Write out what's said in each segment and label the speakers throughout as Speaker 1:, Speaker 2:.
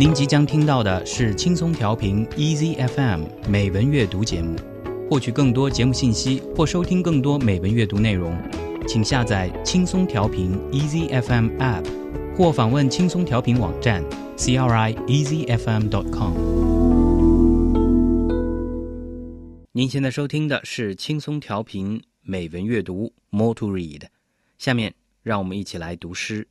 Speaker 1: 您即将听到的是轻松调频 Easy FM 美文阅读节目。获取更多节目信息或收听更多美文阅读内容，请下载轻松调频 Easy FM App，或访问轻松调频网站 c r i e a s y f m dot com。您现在收听的是轻松调频美文阅读 More to Read。下面让我们一起来读诗。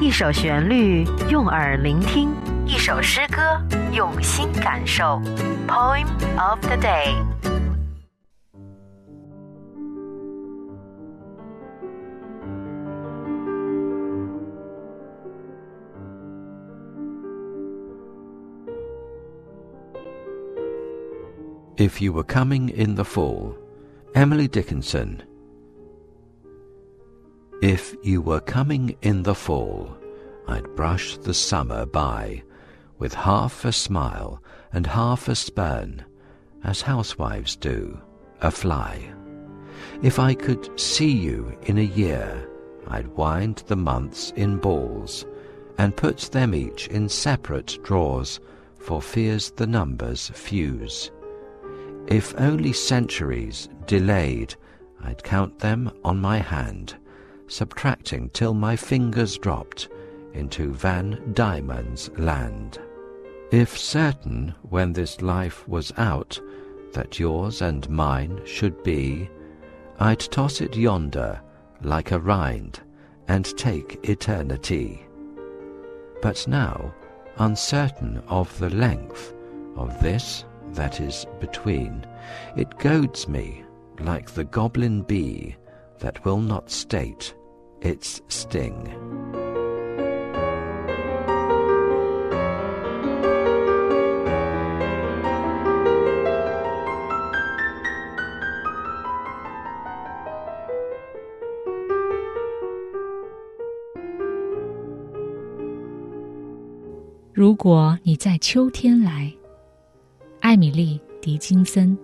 Speaker 2: 一首旋律用耳聆听，一首诗歌用心感受。Poem of the day。
Speaker 3: If You Were Coming in the Fall, Emily Dickinson. If you were coming in the fall, I'd brush the summer by with half a smile and half a spurn, as housewives do a fly. If I could see you in a year, I'd wind the months in balls and put them each in separate drawers for fears the numbers fuse. If only centuries delayed, I'd count them on my hand subtracting till my fingers dropped into Van Diemen's land. If certain, when this life was out, that yours and mine should be, I'd toss it yonder like a rind and take eternity. But now, uncertain of the length of this that is between, it goads me like the goblin bee that will not state its sting.
Speaker 4: 如果你在秋天来，艾米丽·狄金森。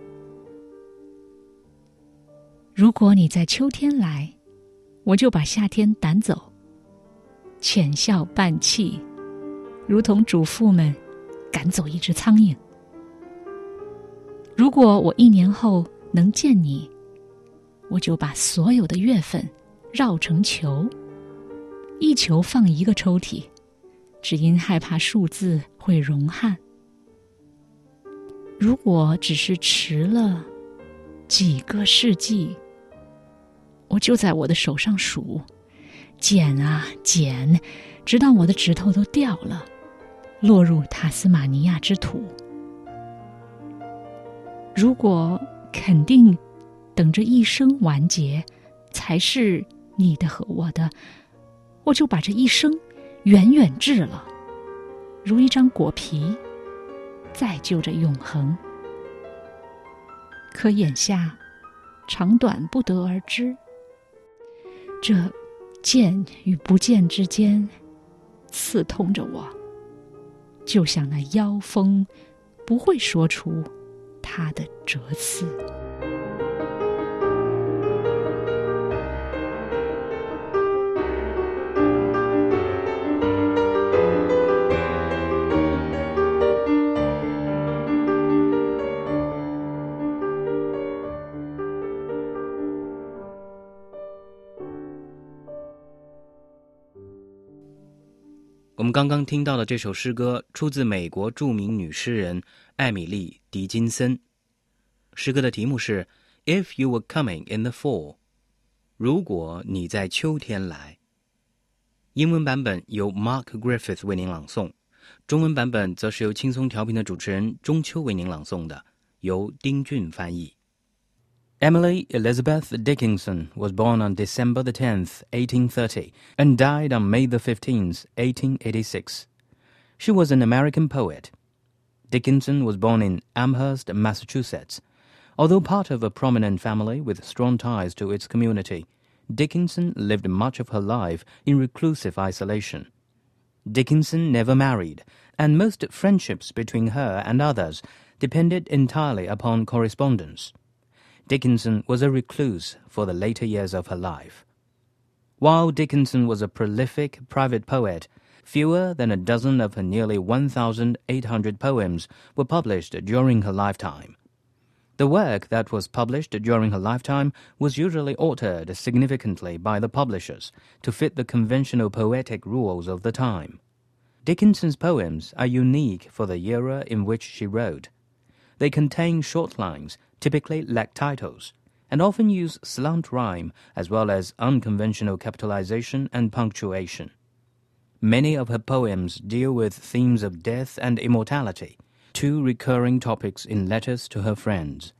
Speaker 4: 如果你在秋天来。 我就把夏天赶走，浅笑半泣，如同主妇们赶走一只苍蝇。如果我一年后能见你，我就把所有的月份绕成球，一球放一个抽屉，只因害怕数字会融汗。如果只是迟了几个世纪。我就在我的手上数，剪啊剪，直到我的指头都掉了，落入塔斯马尼亚之土。如果肯定等着一生完结才是你的和我的，我就把这一生远远掷了，如一张果皮，再就着永恒。可眼下，长短不得而知。这见与不见之间，刺痛着我，就像那妖风不会说出它的折刺。
Speaker 1: 刚刚听到的这首诗歌出自美国著名女诗人艾米丽·狄金森。诗歌的题目是《If You Were Coming in the Fall》，如果你在秋天来。英文版本由 Mark Griffith 为您朗诵，中文版本则是由轻松调频的主持人中秋为您朗诵的，由丁俊翻译。Emily Elizabeth Dickinson was born on December the 10th, 1830, and died on May the 15th, 1886. She was an American poet. Dickinson was born in Amherst, Massachusetts. Although part of a prominent family with strong ties to its community, Dickinson lived much of her life in reclusive isolation. Dickinson never married, and most friendships between her and others depended entirely upon correspondence. Dickinson was a recluse for the later years of her life. While Dickinson was a prolific private poet, Fewer than a dozen of her nearly 1,800 poems were published during her lifetime. The work that was published during her lifetime was usually altered significantly by the publishers to fit the conventional poetic rules of the time. Dickinson's poems are unique for the era in which she wrote. They contain short lines, typically lack titles, and often use slant rhyme as well as unconventional capitalization and punctuation. Many of her poems deal with themes of death and immortality, two recurring topics in letters to her friends.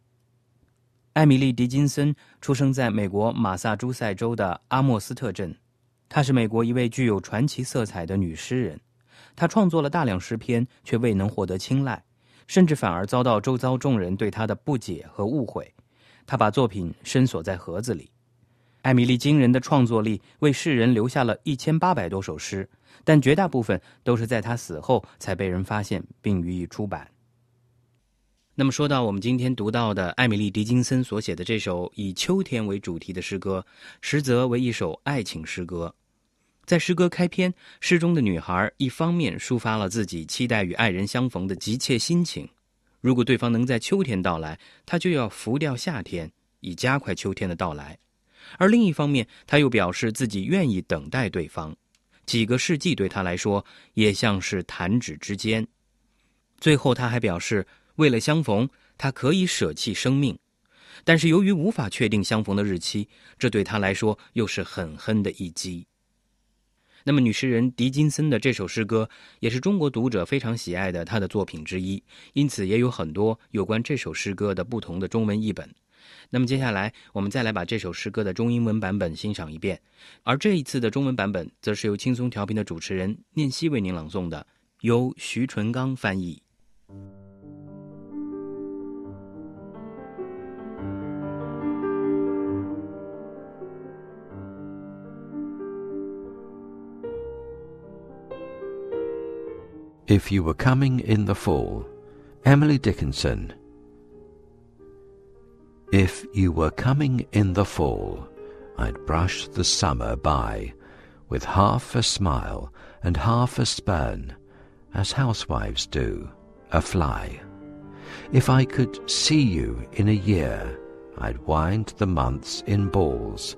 Speaker 1: 艾米丽·狄金森出生在美国马萨诸塞州的阿莫斯特镇，她是美国一位具有传奇色彩的女诗人。她创作了大量诗篇，却未能获得青睐， 甚至反而遭到周遭众人对他的不解和误会。他把作品深锁在盒子里。艾米丽惊人的创作力为世人留下了一千八百多首诗。但绝大部分都是在他死后才被人发现并予以出版。那么，说到我们今天读到的艾米丽·狄金森所写的这首以秋天为主题的诗歌，实则为一首爱情诗歌。在诗歌开篇，诗中的女孩一方面抒发了自己期待与爱人相逢的急切心情，如果对方能在秋天到来，她就要浮掉夏天，以加快秋天的到来；而另一方面，她又表示自己愿意等待对方。几个世纪对她来说也像是弹指之间。最后，她还表示，为了相逢，她可以舍弃生命。但是，由于无法确定相逢的日期，这对他来说又是狠狠的一击。那么，女诗人狄金森的这首诗歌也是中国读者非常喜爱的她的作品之一，因此也有很多有关这首诗歌的不同的中文译本。那么接下来，我们再来把这首诗歌的中英文版本欣赏一遍。而这一次的中文版本，则是由轻松调频的主持人念希为您朗诵的，由徐纯刚翻译。
Speaker 3: If you were coming in the fall, Emily Dickinson. If you were coming in the fall, I'd brush the summer by with half a smile and half a spurn, as housewives do a fly. If I could see you in a year, I'd wind the months in balls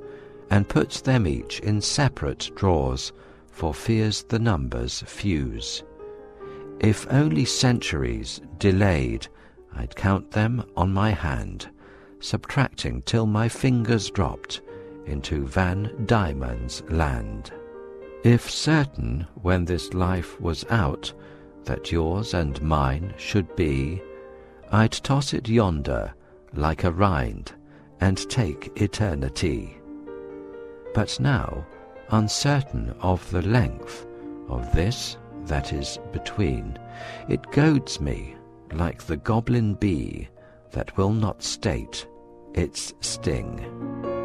Speaker 3: and put them each in separate drawers for fears the numbers fuse. If only centuries delayed, I'd count them on my hand subtracting till my fingers dropped into Van Diemen's land. If certain, when this life was out, that yours and mine should be, I'd toss it yonder like a rind and take eternity. But now, uncertain of the length of this that is between, it goads me like the goblin bee that will not state its sting.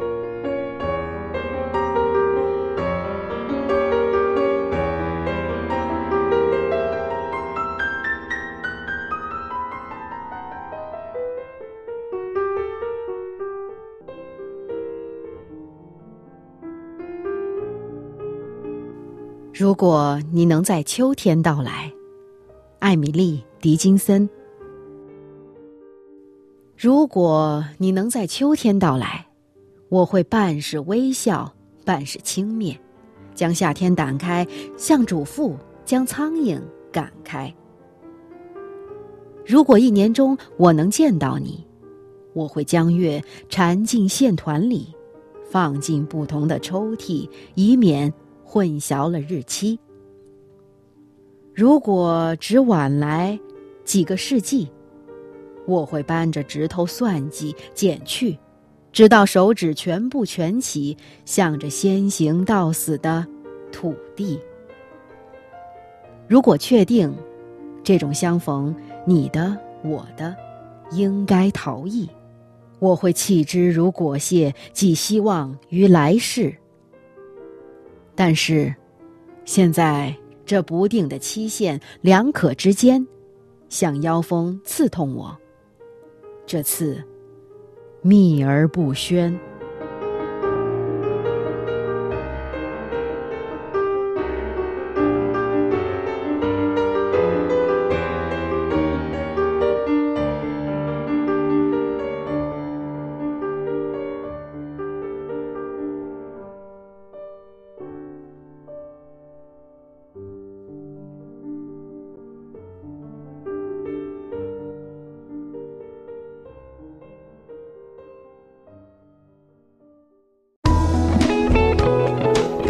Speaker 2: 如果你能在秋天到来，艾米丽·狄金森。如果你能在秋天到来，我会半是微笑，半是轻蔑，将夏天掸开，像主妇将苍蝇赶开。如果一年中我能见到你，我会将月缠进线团里，放进不同的抽屉，以免混淆了日期。如果只晚来几个世纪。我会扳着指头算计、减去，直到手指全部蜷起，向着先行到死的土地。如果确定这种相逢，你的、我的，应该逃逸，我会弃之如裹屑，寄希望于来世。但是，现在这不定的期限，两可之间，像妖风刺痛我。这次，秘而不宣。